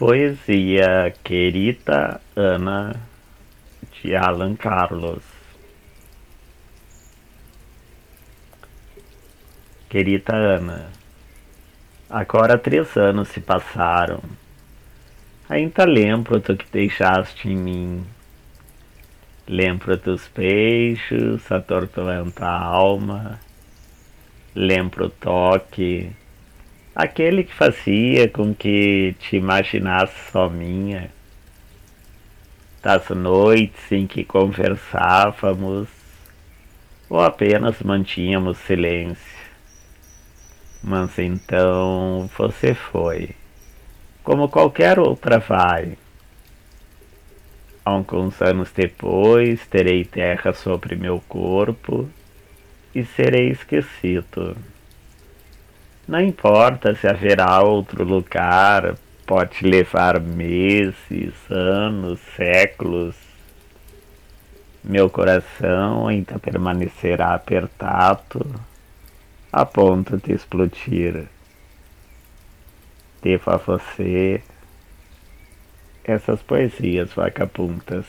Poesia Querida Ana de Alan Carlos. Querida Ana, agora três anos se passaram. Ainda lembro do que deixaste em mim. Lembro dos beijos, a torturando a alma. Lembro o toque aquele que fazia com que te imaginasse só minha, das noites em que conversávamos ou apenas mantínhamos silêncio. Mas então você foi, como qualquer outra vai. Alguns anos depois terei terra sobre meu corpo e serei esquecido. Não importa se haverá outro lugar, pode levar meses, anos, séculos. Meu coração ainda permanecerá apertado a ponto de explodir. Devo a você essas poesias vagabundas.